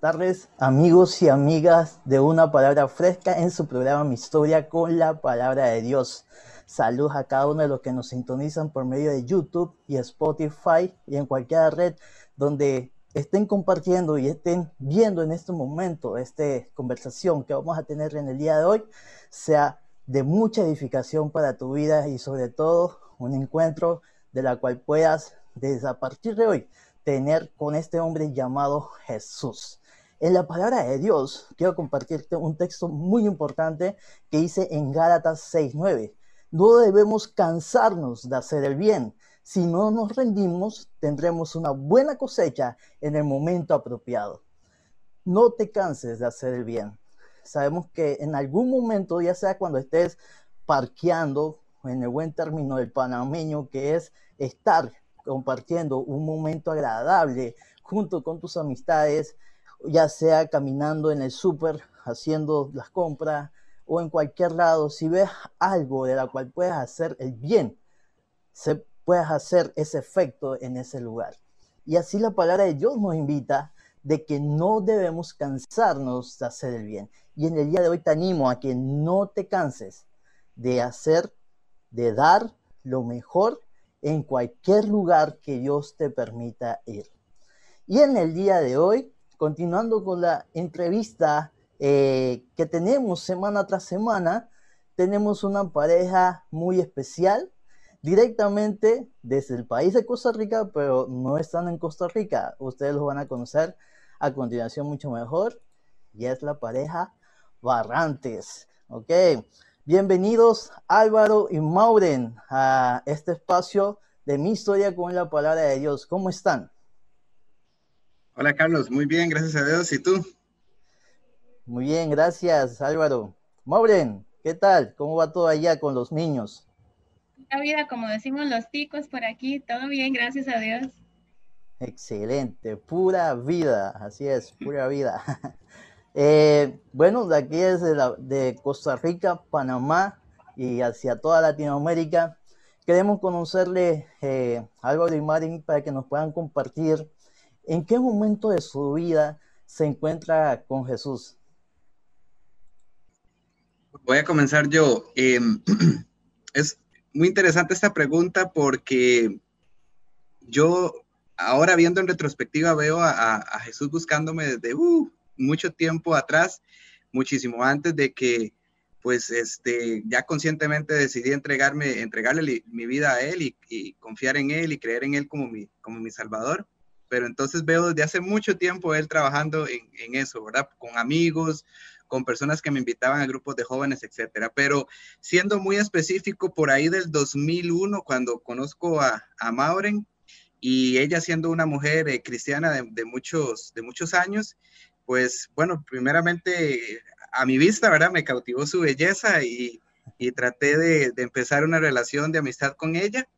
Buenas tardes, amigos y amigas de Una Palabra Fresca en su programa Mi Historia con la Palabra de Dios. Saludos a cada uno de los que nos sintonizan por medio de YouTube y Spotify y en cualquier red donde estén compartiendo y estén viendo en este momento esta conversación que vamos a tener en el día de hoy, sea de mucha edificación para tu vida y sobre todo un encuentro de la cual puedas desde a partir de hoy tener con este hombre llamado Jesús. En la palabra de Dios, quiero compartirte un texto muy importante que dice en Gálatas 6:9. No debemos cansarnos de hacer el bien. Si no nos rendimos, tendremos una buena cosecha en el momento apropiado. No te canses de hacer el bien. Sabemos que en algún momento, ya sea cuando estés parqueando, en el buen término del panameño, que es estar compartiendo un momento agradable junto con tus amistades, ya sea caminando en el súper, haciendo las compras o en cualquier lado, si ves algo de la cual puedes hacer el bien, se puedes hacer ese efecto en ese lugar. Y así la palabra de Dios nos invita de que no debemos cansarnos de hacer el bien. Y en el día de hoy te animo a que no te canses de hacer, de dar lo mejor en cualquier lugar que Dios te permita ir. Y en el día de hoy, continuando con la entrevista eh, que tenemos semana tras semana, tenemos una pareja muy especial, directamente desde el país de Costa Rica, pero no están en Costa Rica. Ustedes los van a conocer a continuación mucho mejor. Y es la pareja Barrantes. Ok. Bienvenidos Álvaro y Mauren a este espacio de mi historia con la palabra de Dios. ¿Cómo están? Hola Carlos, muy bien, gracias a Dios. ¿Y tú? Muy bien, gracias Álvaro. Mauren, ¿qué tal? ¿Cómo va todo allá con los niños? La vida, como decimos los ticos por aquí, todo bien, gracias a Dios. Excelente, pura vida, así es, pura vida. Eh, bueno, de aquí es de, Costa Rica, Panamá y hacia toda Latinoamérica. Queremos conocerle eh, Álvaro y Marín para que nos puedan compartir en qué momento de su vida se encuentra con Jesús. Voy a comenzar yo. Em, es muy interesante esta pregunta porque yo ahora viendo en retrospectiva veo a, Jesús buscándome desde uh, mucho tiempo atrás, muchísimo antes de que pues este, ya conscientemente decidí entregarme, entregarle mi vida a Él y, confiar en Él y creer en Él como mi, como mi Salvador. Pero entonces veo desde hace mucho tiempo Él trabajando en, en eso, ¿verdad? Con amigos, con personas que me invitaban a grupos de jóvenes, etcétera. Pero siendo muy específico, por ahí del 2001, cuando conozco a, a Mauren y ella siendo una mujer eh, cristiana de, de, muchos, de muchos años, pues bueno, primeramente a mi vista, ¿verdad? Me cautivó su belleza y, y traté de, de, empezar una relación de amistad con ella.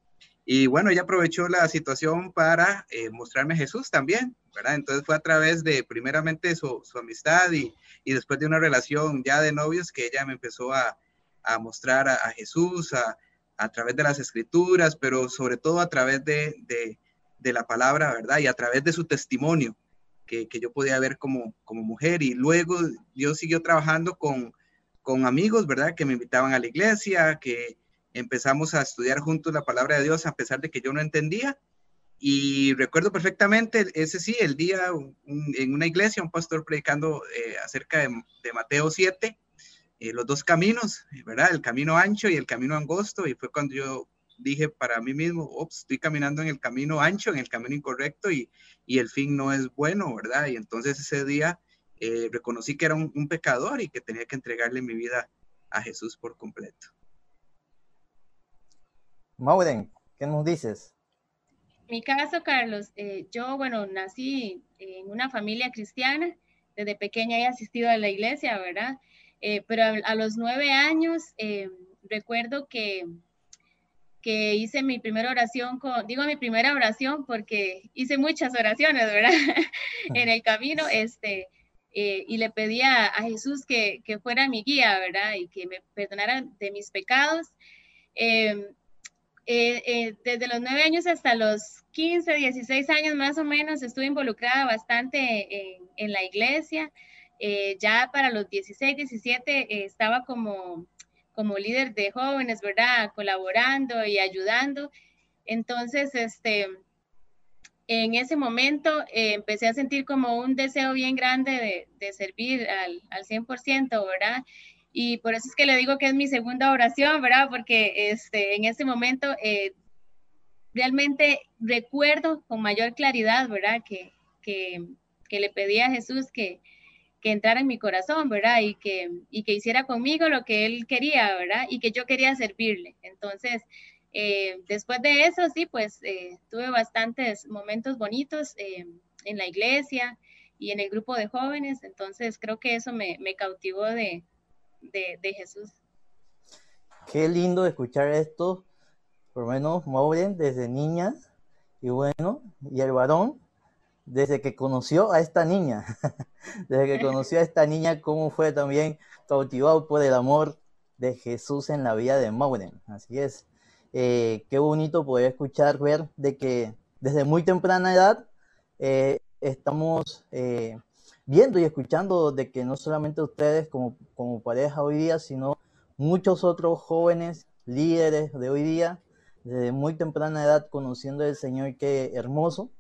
Y bueno, ella aprovechó la situación para eh, mostrarme a Jesús también, ¿verdad? Entonces fue a través de primeramente su, su amistad y, y, después de una relación ya de novios que ella me empezó a, a mostrar a, a Jesús a, a, través de las escrituras, pero sobre todo a través de, de, de la palabra, ¿verdad? Y a través de su testimonio que, que, yo podía ver como, como mujer. Y luego Dios siguió trabajando con, con amigos, ¿verdad? Que me invitaban a la iglesia, que empezamos a estudiar juntos la palabra de Dios a pesar de que yo no entendía. Y recuerdo perfectamente ese sí, el día en una iglesia, un pastor predicando eh, acerca de, Mateo 7, eh, los dos caminos, ¿verdad? El camino ancho y el camino angosto. Y fue cuando yo dije para mí mismo, Ops, estoy caminando en el camino ancho, en el camino incorrecto y, y el fin no es bueno, ¿verdad? Y entonces ese día eh, reconocí que era un, pecador y que tenía que entregarle mi vida a Jesús por completo. Mauden, ¿qué nos dices? Mi caso, Carlos, eh, yo, bueno, nací en una familia cristiana, desde pequeña he asistido a la iglesia, ¿verdad? Eh, pero a, los nueve años eh, recuerdo que que hice mi primera oración con, digo mi primera oración porque hice muchas oraciones, ¿verdad? en el camino, este, y le pedía a Jesús que, que, fuera mi guía, ¿verdad? Y que me perdonara de mis pecados. Eh, eh, desde los nueve años hasta los 15, 16 años más o menos estuve involucrada bastante en, la iglesia. Eh, ya para los 16, 17 estaba como, como líder de jóvenes, ¿verdad? Colaborando y ayudando. Entonces, este, en ese momento empecé a sentir como un deseo bien grande de, de servir al, al 100%, ¿verdad? Y por eso es que le digo que es mi segunda oración, ¿verdad? Porque este, en ese momento eh, realmente recuerdo con mayor claridad, ¿verdad? Que, que, que, le pedí a Jesús que, que entrara en mi corazón, ¿verdad? Y que, y que hiciera conmigo lo que él quería, ¿verdad? Y que yo quería servirle. Entonces, eh, después de eso, sí, pues eh, tuve bastantes momentos bonitos en la iglesia y en el grupo de jóvenes. Entonces, creo que eso me, me cautivó de, de, Jesús. Qué lindo escuchar esto, por lo menos Maureen desde niña, y bueno, y el varón desde que conoció a esta niña, desde que conoció a esta niña, cómo fue también cautivado por el amor de Jesús en la vida de Maureen. Así es. Eh, qué bonito poder escuchar, ver de que desde muy temprana edad eh, estamos eh, viendo y escuchando de que no solamente ustedes como, como pareja hoy día, sino muchos otros jóvenes líderes de hoy día, desde muy temprana edad, conociendo al Señor, qué hermoso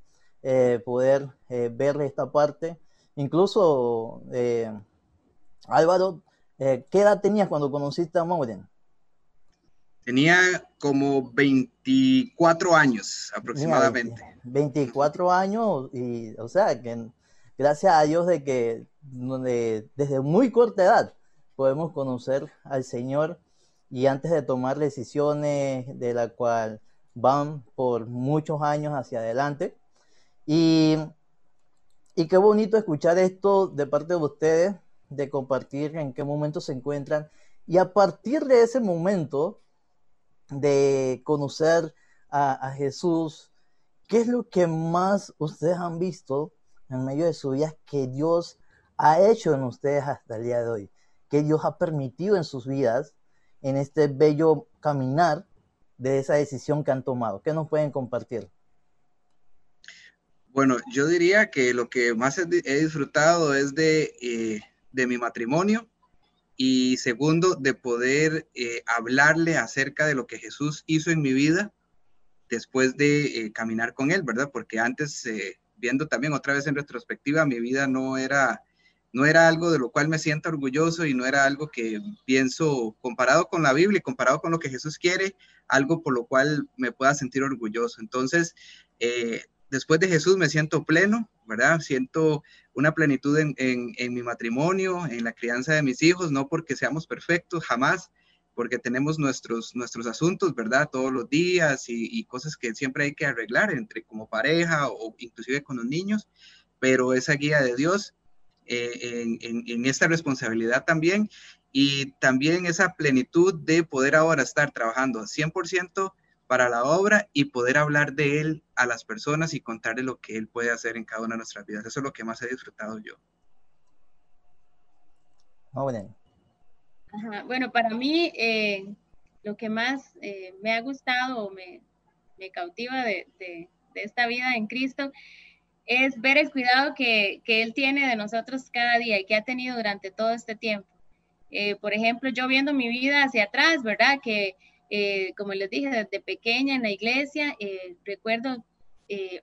eh, poder eh, ver esta parte. Incluso, eh, Álvaro, ¿qué edad tenías cuando conociste a Maureen? Tenía como 24 años aproximadamente. 24 años, y o sea, que gracias a Dios de que desde muy corta edad podemos conocer al Señor y antes de tomar decisiones de la cual van por muchos años hacia adelante. Y, y qué bonito escuchar esto de parte de ustedes, de compartir en qué momento se encuentran. Y a partir de ese momento de conocer a, a Jesús, ¿qué es lo que más ustedes han visto en medio de su vida que Dios ha hecho en ustedes hasta el día de hoy, que Dios ha permitido en sus vidas, en este bello caminar de esa decisión que han tomado. ¿Qué nos pueden compartir? Bueno, yo diría que lo que más he, disfrutado es de, eh, de, mi matrimonio y segundo, de poder eh, hablarle acerca de lo que Jesús hizo en mi vida después de eh, caminar con él, ¿verdad? Porque antes viendo también otra vez en retrospectiva, mi vida no era, no era algo de lo cual me siento orgulloso y no era algo que pienso comparado con la Biblia y comparado con lo que Jesús quiere, algo por lo cual me pueda sentir orgulloso. Entonces, eh, después de Jesús me siento pleno, ¿verdad? Siento una plenitud en, en mi matrimonio, en la crianza de mis hijos, no porque seamos perfectos, jamás, porque tenemos nuestros, nuestros asuntos, ¿verdad? Todos los días y, cosas que siempre hay que arreglar entre como pareja o inclusive con los niños, pero esa guía de Dios eh, en, en, esta responsabilidad también y también esa plenitud de poder ahora estar trabajando 100% para la obra y poder hablar de Él a las personas y contarle lo que Él puede hacer en cada una de nuestras vidas. Eso es lo que más he disfrutado yo. Muy bueno, para mí eh, lo que más eh, me ha gustado o me, cautiva de, esta vida en Cristo es ver el cuidado que, Él tiene de nosotros cada día y que ha tenido durante todo este tiempo. Eh, por ejemplo, yo viendo mi vida hacia atrás, ¿verdad? Que, como les dije, desde pequeña en la iglesia, recuerdo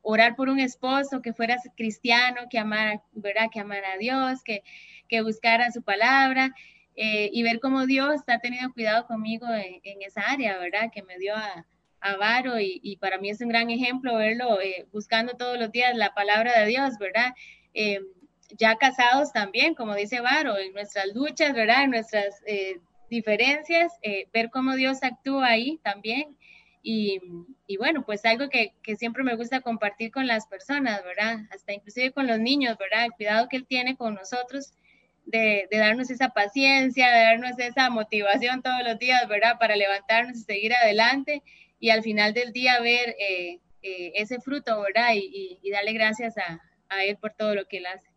orar por un esposo que fuera cristiano, que amara, ¿verdad? Que amara a Dios, que, que buscara su palabra. Eh, y ver cómo Dios ha tenido cuidado conmigo en, esa área, ¿verdad? Que me dio a, a Varo y, para mí es un gran ejemplo verlo eh, buscando todos los días la palabra de Dios, ¿verdad? Eh, ya casados también, como dice Varo, en nuestras luchas, ¿verdad? En nuestras diferencias, ver cómo Dios actúa ahí también. Y, y bueno, pues algo que, que, siempre me gusta compartir con las personas, ¿verdad? Hasta inclusive con los niños, ¿verdad? El cuidado que Él tiene con nosotros de, darnos esa paciencia, de darnos esa motivación todos los días, ¿verdad? Para levantarnos y seguir adelante y al final del día ver eh, eh, ese fruto, ¿verdad? Y, darle gracias a, Él por todo lo que Él hace.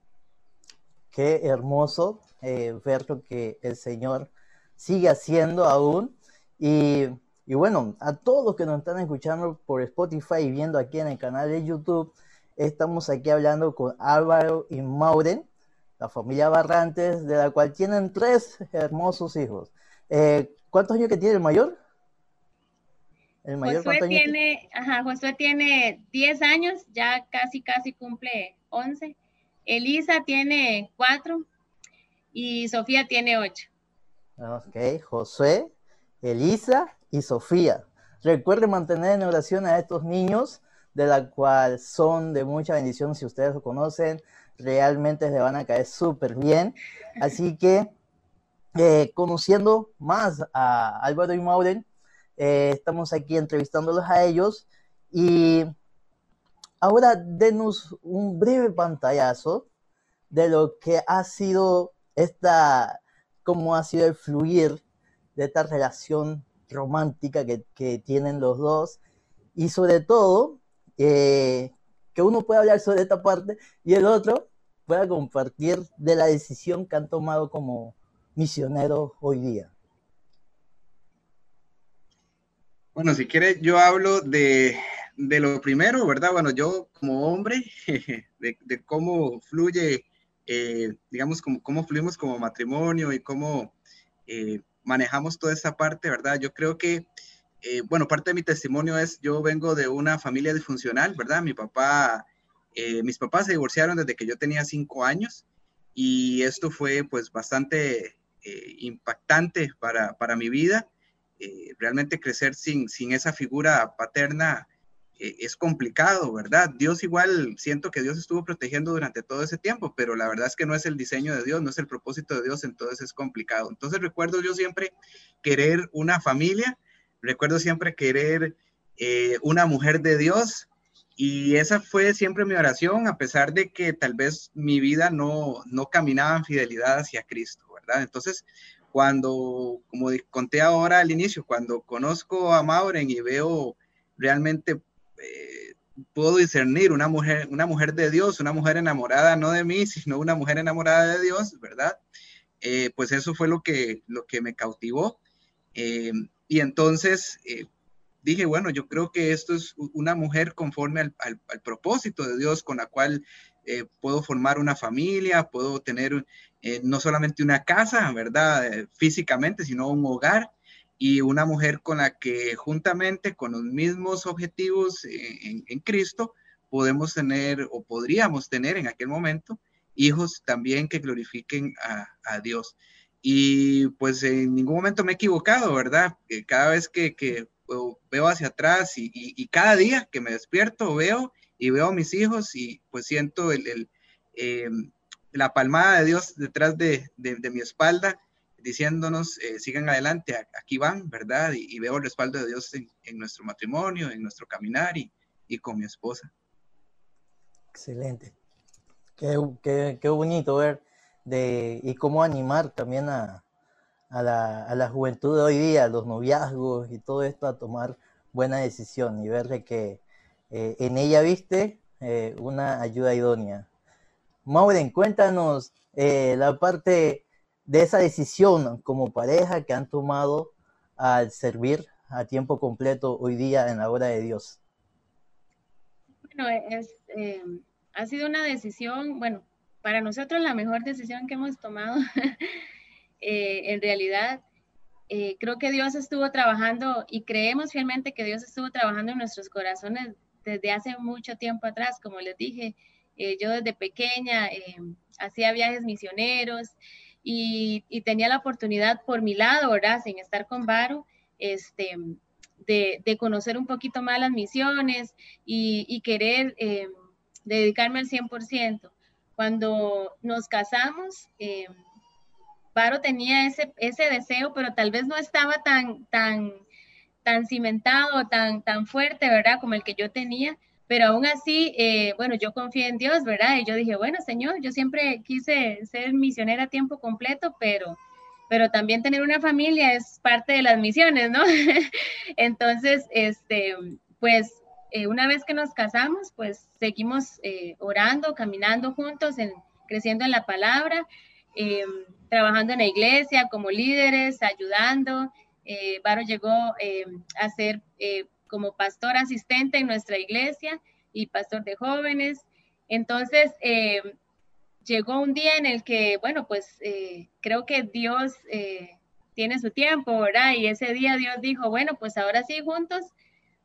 Qué hermoso eh, ver lo que el Señor sigue haciendo aún. Y, Y bueno, a todos los que nos están escuchando por Spotify y viendo aquí en el canal de YouTube, estamos aquí hablando con Álvaro y Mauren, la familia Barrantes, de la cual tienen tres hermosos hijos. Eh, ¿Cuántos años que tiene el mayor? El mayor Josué tiene, ajá, Josué tiene 10 años, ya casi casi cumple 11. Elisa tiene 4 y Sofía tiene 8. Ok, Josué, Elisa y Sofía. Recuerde mantener en oración a estos niños, de la cual son de mucha bendición si ustedes lo conocen. Realmente les van a caer súper bien. Así que, eh, conociendo más a Álvaro y Maureen, eh, estamos aquí entrevistándolos a ellos. Y ahora denos un breve pantallazo de lo que ha sido esta, cómo ha sido el fluir de esta relación romántica que, tienen los dos y sobre todo eh, que uno pueda hablar sobre esta parte y el otro pueda compartir de la decisión que han tomado como misioneros hoy día. Bueno, si quieres, yo hablo de, lo primero, ¿verdad? Bueno, yo como hombre, de, cómo fluye, eh, digamos, cómo, cómo fluimos como matrimonio y cómo eh, manejamos toda esa parte, ¿verdad? Yo creo que, eh, bueno, parte de mi testimonio es, yo vengo de una familia disfuncional, ¿verdad? Mi papá, eh, mis papás se divorciaron desde que yo tenía cinco años y esto fue pues bastante eh, impactante para, para, mi vida. realmente crecer sin, sin esa figura paterna eh, es complicado, ¿verdad? Dios igual, siento que Dios estuvo protegiendo durante todo ese tiempo, pero la verdad es que no es el diseño de Dios, no es el propósito de Dios, entonces es complicado. Entonces recuerdo yo siempre querer una familia, recuerdo siempre querer eh, una mujer de Dios, y esa fue siempre mi oración, a pesar de que tal vez mi vida no, no caminaba en fidelidad hacia Cristo, ¿verdad? Entonces, cuando, como conté ahora al inicio, cuando conozco a Mauren y veo realmente eh, puedo discernir una mujer, una mujer de Dios, una mujer enamorada no de mí, sino una mujer enamorada de Dios, ¿verdad? Eh, pues eso fue lo que, lo que me cautivó. Y entonces dije, bueno, yo creo que esto es una mujer conforme al, al propósito de Dios con la cual puedo formar una familia, puedo tener no solamente una casa, ¿verdad? físicamente, sino un hogar y una mujer con la que juntamente con los mismos objetivos en, Cristo podemos tener o podríamos tener en aquel momento hijos también que glorifiquen a, Dios. Y pues en ningún momento me he equivocado, ¿verdad? Cada vez que, veo hacia atrás y, cada día que me despierto veo y veo a mis hijos y pues siento el, em, la palmada de Dios detrás de, de mi espalda diciéndonos, eh, sigan adelante, aquí van, ¿verdad? Y, veo el respaldo de Dios en, nuestro matrimonio, en nuestro caminar y, con mi esposa. Excelente. Qué, qué, bonito ver de, y cómo animar también a, la, juventud de hoy día, los noviazgos y todo esto a tomar buena decisión y ver que eh, en ella viste eh, una ayuda idónea. Maureen, cuéntanos la parte de esa decisión como pareja que han tomado al servir a tiempo completo hoy día en la hora de Dios? Bueno, es, eh, ha sido una decisión, bueno, para nosotros la mejor decisión que hemos tomado. Eh, en realidad, eh, creo que Dios estuvo trabajando y creemos fielmente que Dios estuvo trabajando en nuestros corazones desde hace mucho tiempo atrás. Como les dije, yo desde pequeña hacía viajes misioneros y, tenía la oportunidad por mi lado, ¿verdad? Sin estar con Varo, este, de, conocer un poquito más las misiones y, querer eh, dedicarme al 100%. Cuando nos casamos, eh, Varo tenía ese, ese deseo, pero tal vez no estaba tan, tan, tan cimentado, tan, tan fuerte, ¿verdad? Como el que yo tenía, pero aún así, eh, bueno, yo confié en Dios, ¿verdad? Y yo dije, bueno, Señor, yo siempre quise ser misionera a tiempo completo, pero, pero también tener una familia es parte de las misiones, ¿no? Entonces, este, pues eh, una vez que nos casamos, pues seguimos eh, orando, caminando juntos, en, creciendo en la palabra, trabajando en la iglesia como líderes, ayudando, Eh, Varo llegó a ser como pastor asistente en nuestra iglesia y pastor de jóvenes. Entonces, llegó un día en el que, bueno, pues creo que Dios tiene su tiempo, ¿verdad? Y ese día Dios dijo, bueno, pues ahora sí, juntos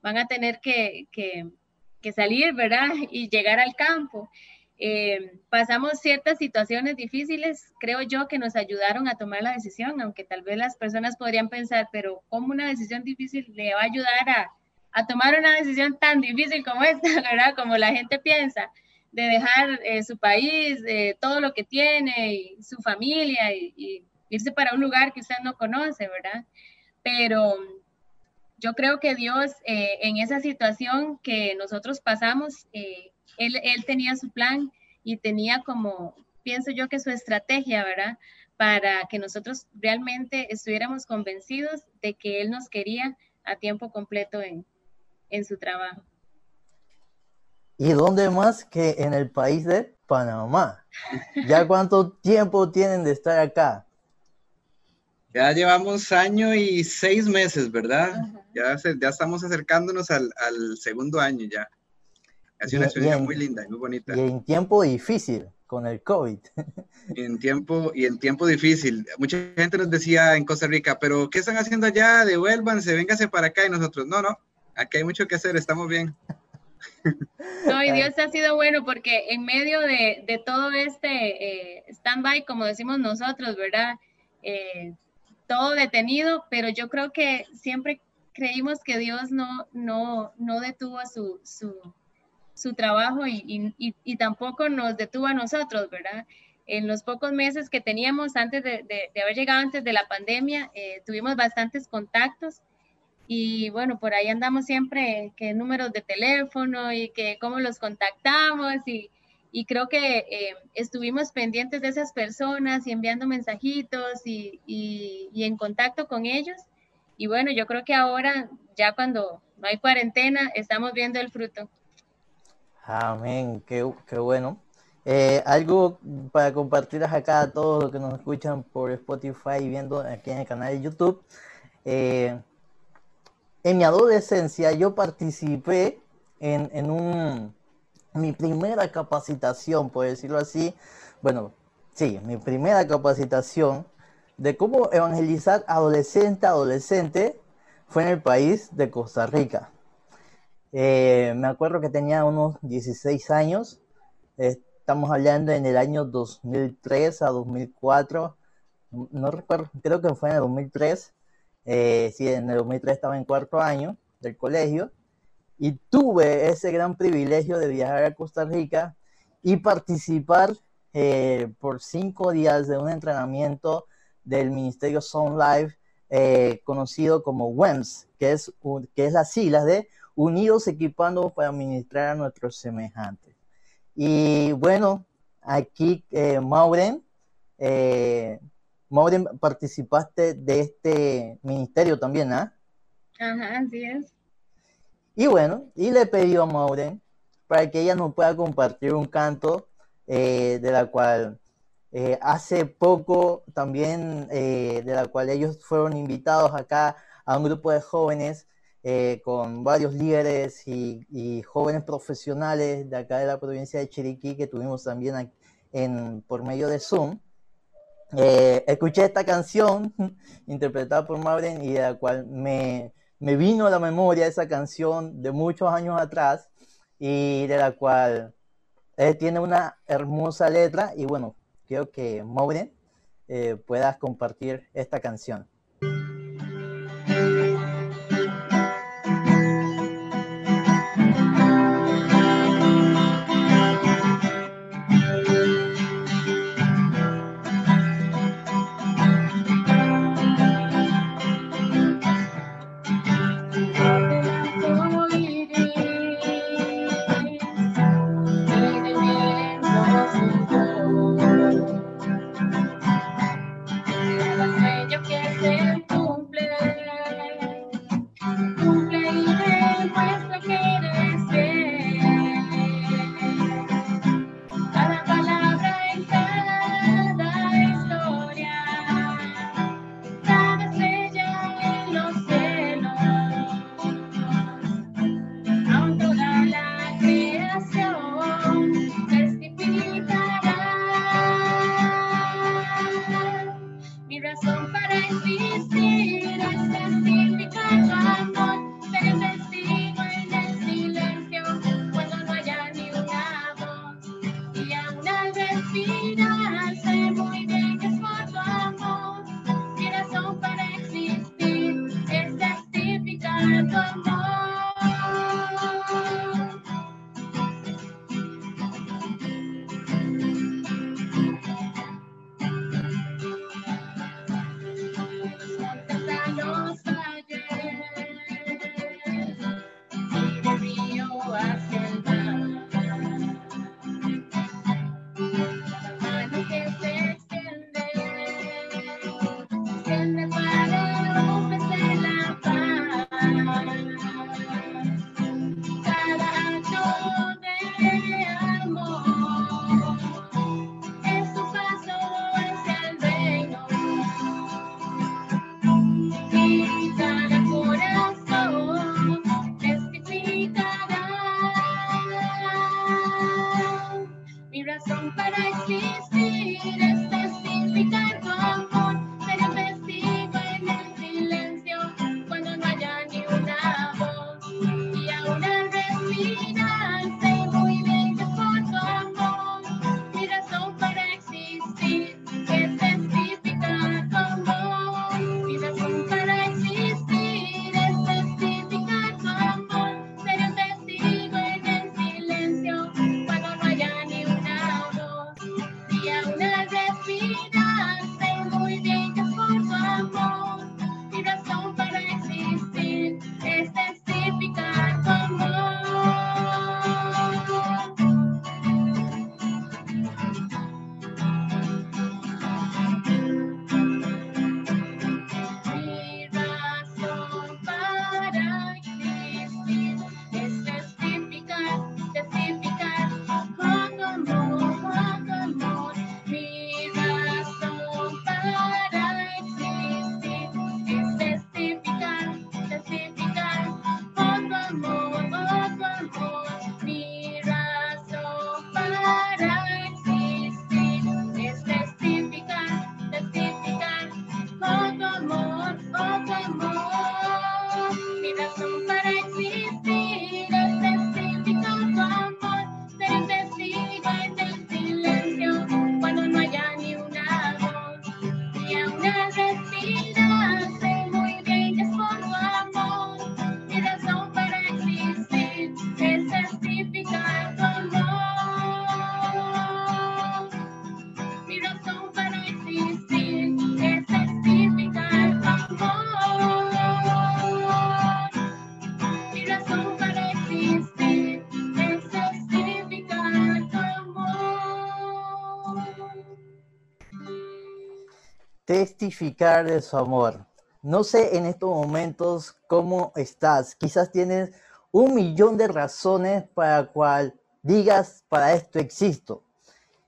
van a tener que, que, salir, ¿verdad? Y llegar al campo. Eh, pasamos ciertas situaciones difíciles, creo yo, que nos ayudaron a tomar la decisión, aunque tal vez las personas podrían pensar, pero ¿cómo una decisión difícil le va a ayudar a, a tomar una decisión tan difícil como esta, ¿verdad? Como la gente piensa, de dejar eh, su país, eh, todo lo que tiene, y su familia, y irse para un lugar que usted no conoce, ¿verdad? Pero yo creo que Dios eh, en esa situación que nosotros pasamos, eh, él, él, tenía su plan y tenía como, pienso yo que su estrategia, ¿verdad? Para que nosotros realmente estuviéramos convencidos de que Él nos quería a tiempo completo en, en su trabajo. ¿Y dónde más que en el país de Panamá? ¿Ya cuánto tiempo tienen de estar acá? Ya llevamos año y seis meses, ¿verdad? Ya, ya estamos acercándonos al, segundo año ya. Ha sido una experiencia muy linda y muy bonita. Y en tiempo difícil, con el COVID. Y en tiempo, y en tiempo difícil. Mucha gente nos decía en Costa Rica, pero ¿qué están haciendo allá? Devuélvanse, véngase para acá. Y nosotros, no, no, aquí hay mucho que hacer, estamos bien. No, y Dios ha sido bueno porque en medio de, todo este eh, stand-by, como decimos nosotros, ¿verdad? Eh, todo detenido, pero yo creo que siempre creímos que Dios no, no, no detuvo su, su, su trabajo y, y, y, tampoco nos detuvo a nosotros, ¿verdad? En los pocos meses que teníamos antes de, de, haber llegado antes de la pandemia, eh, tuvimos bastantes contactos y bueno, por ahí andamos siempre, que números de teléfono y que cómo los contactamos y, y creo que eh, estuvimos pendientes de esas personas y enviando mensajitos y, y, en contacto con ellos. Y bueno, yo creo que ahora, ya cuando no hay cuarentena, estamos viendo el fruto. Amén, qué, qué bueno. Eh, algo para compartir acá a todos los que nos escuchan por Spotify y viendo aquí en el canal de YouTube. Eh, en mi adolescencia yo participé en, en un mi primera capacitación, por decirlo así, bueno, sí, mi primera capacitación de cómo evangelizar adolescente a adolescente fue en el país de Costa Rica. Eh, me acuerdo que tenía unos 16 años, estamos hablando en el año 2003 a 2004, no recuerdo, creo que fue en el 2003, eh, sí, en el 2003 estaba en cuarto año del colegio, y tuve ese gran privilegio de viajar a Costa Rica y participar eh, por cinco días de un entrenamiento del Ministerio Sound Life eh, conocido como WEMS, que es, que es las siglas de Unidos Equipando para Administrar a nuestros semejantes. Y bueno, aquí eh, Mauren, eh, Mauren, participaste de este ministerio también, ¿ah? Ajá, así es. Y bueno, y le pidió a Maureen para que ella nos pueda compartir un canto eh, de la cual eh, hace poco también, eh, de la cual ellos fueron invitados acá a un grupo de jóvenes con varios líderes y, jóvenes profesionales de acá de la provincia de Chiriquí que tuvimos también en, por medio de Zoom. escuché esta canción interpretada por Maureen y de la cual me, me vino a la memoria esa canción de muchos años atrás y de la cual tiene una hermosa letra y bueno, quiero que Maureen eh, puedas compartir esta canción. Testificar de su amor. No sé en estos momentos cómo estás. Quizás tienes un millón de razones para cual digas, para esto existo.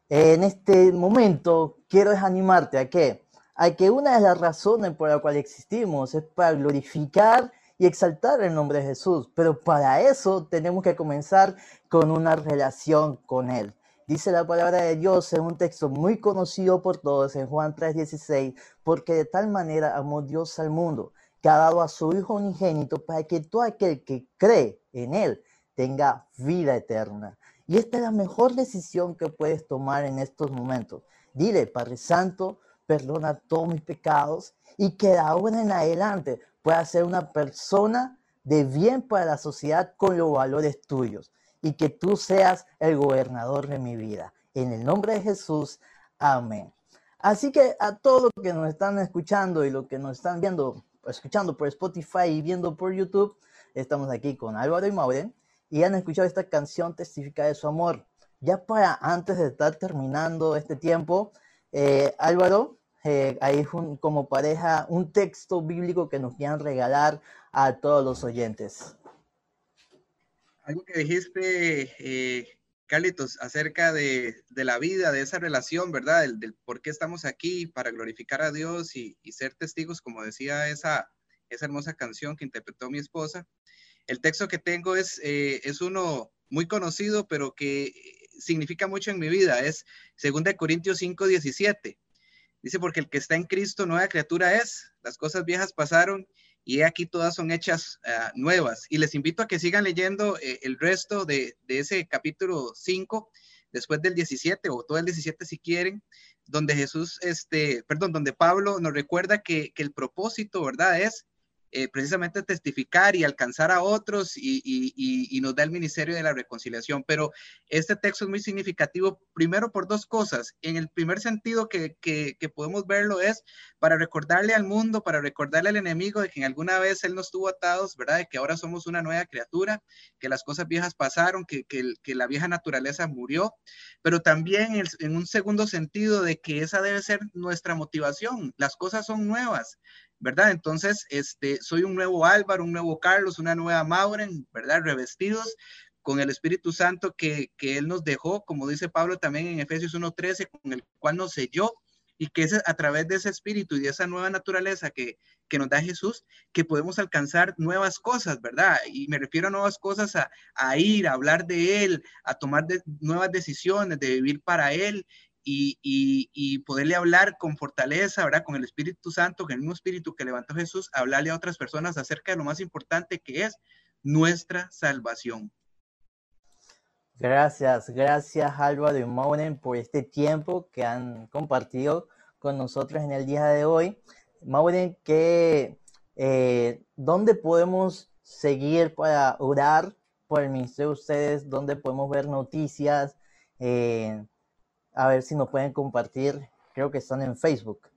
En este momento quiero animarte a que, a que una de las razones por la cual existimos es para glorificar y exaltar el nombre de Jesús. Pero para eso tenemos que comenzar con una relación con Él. Dice la palabra de Dios en un texto muy conocido por todos en Juan 3:16, porque de tal manera amó Dios al mundo, que ha dado a su Hijo unigénito para que todo aquel que cree en Él tenga vida eterna. Y esta es la mejor decisión que puedes tomar en estos momentos. Dile, Padre Santo, perdona todos mis pecados y que de ahora en adelante pueda ser una persona de bien para la sociedad con los valores tuyos y que tú seas el gobernador de mi vida. En el nombre de Jesús, amén. Así que a todos los que nos están escuchando y los que nos están viendo, escuchando por Spotify y viendo por YouTube, estamos aquí con Álvaro y Maureen y han escuchado esta canción Testifica de su amor. Ya para antes de estar terminando este tiempo, eh, Álvaro, eh, ahí como pareja, un texto bíblico que nos quieran regalar a todos los oyentes algo que dijiste, eh, acerca de, la vida, de esa relación, ¿verdad? Del, por qué estamos aquí para glorificar a Dios y, ser testigos, como decía esa, esa hermosa canción que interpretó mi esposa. El texto que tengo es, eh, es uno muy conocido, pero que significa mucho en mi vida. Es 2 Corintios 5, 17. Dice, porque el que está en Cristo, nueva criatura es. Las cosas viejas pasaron y aquí todas son hechas ah, nuevas. Y les invito a que sigan leyendo eh, el resto de, ese capítulo 5, después del 17 o todo el 17 si quieren, donde Jesús, este, perdón, donde Pablo nos recuerda que, que el propósito, ¿verdad? Es eh, precisamente testificar y alcanzar a otros y, nos da el ministerio de la reconciliación. Pero este texto es muy significativo, primero por dos cosas. En el primer sentido que, podemos verlo es para recordarle al mundo, para recordarle al enemigo de que en alguna vez él nos tuvo atados, ¿verdad? De que ahora somos una nueva criatura, que las cosas viejas pasaron, que, la vieja naturaleza murió, pero también en un segundo sentido de que esa debe ser nuestra motivación. Las cosas son nuevas. ¿Verdad? Entonces, este, soy un nuevo Álvaro, un nuevo Carlos, una nueva Mauren, ¿verdad? Revestidos con el Espíritu Santo que, que Él nos dejó, como dice Pablo también en Efesios 1.13, con el cual nos selló y que es a través de ese espíritu y de esa nueva naturaleza que, que, nos da Jesús, que podemos alcanzar nuevas cosas, ¿verdad? Y me refiero a nuevas cosas, a, a ir, a hablar de Él, a tomar de, nuevas decisiones, de vivir para Él y, poderle hablar con fortaleza, ¿verdad? Con el Espíritu Santo, con el mismo Espíritu que levantó Jesús, hablarle a otras personas acerca de lo más importante que es nuestra salvación. Gracias, gracias Álvaro y Mauren por este tiempo que han compartido con nosotros en el día de hoy. Mauren, que, eh, ¿dónde podemos seguir para orar por el ministerio de ustedes? ¿Dónde podemos ver noticias? Eh, a ver si nos pueden compartir. Creo que están en Facebook.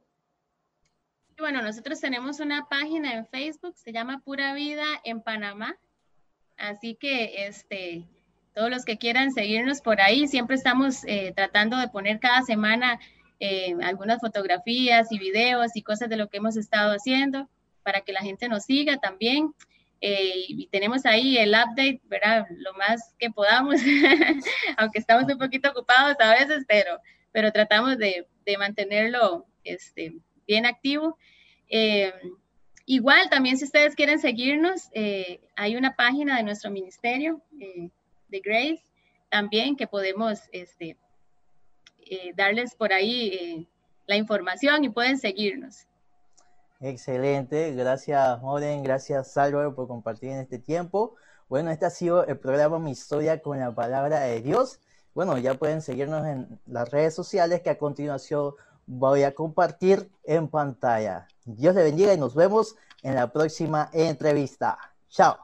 Bueno, nosotros tenemos una página en Facebook, se llama Pura Vida en Panamá. Así que este, todos los que quieran seguirnos por ahí, siempre estamos eh, tratando de poner cada semana eh, algunas fotografías y videos y cosas de lo que hemos estado haciendo para que la gente nos siga también. Eh, y tenemos ahí el update, ¿verdad? Lo más que podamos, aunque estamos un poquito ocupados a veces, pero, pero tratamos de, de mantenerlo este, bien activo. Eh, igual, también si ustedes quieren seguirnos, eh, hay una página de nuestro ministerio de Grace también que podemos este, darles por ahí la información y pueden seguirnos. Excelente, gracias Moren, gracias Álvaro por compartir en este tiempo. Bueno, este ha sido el programa Mi Historia con la Palabra de Dios. Bueno, ya pueden seguirnos en las redes sociales que a continuación voy a compartir en pantalla. Dios le bendiga y nos vemos en la próxima entrevista. Chao.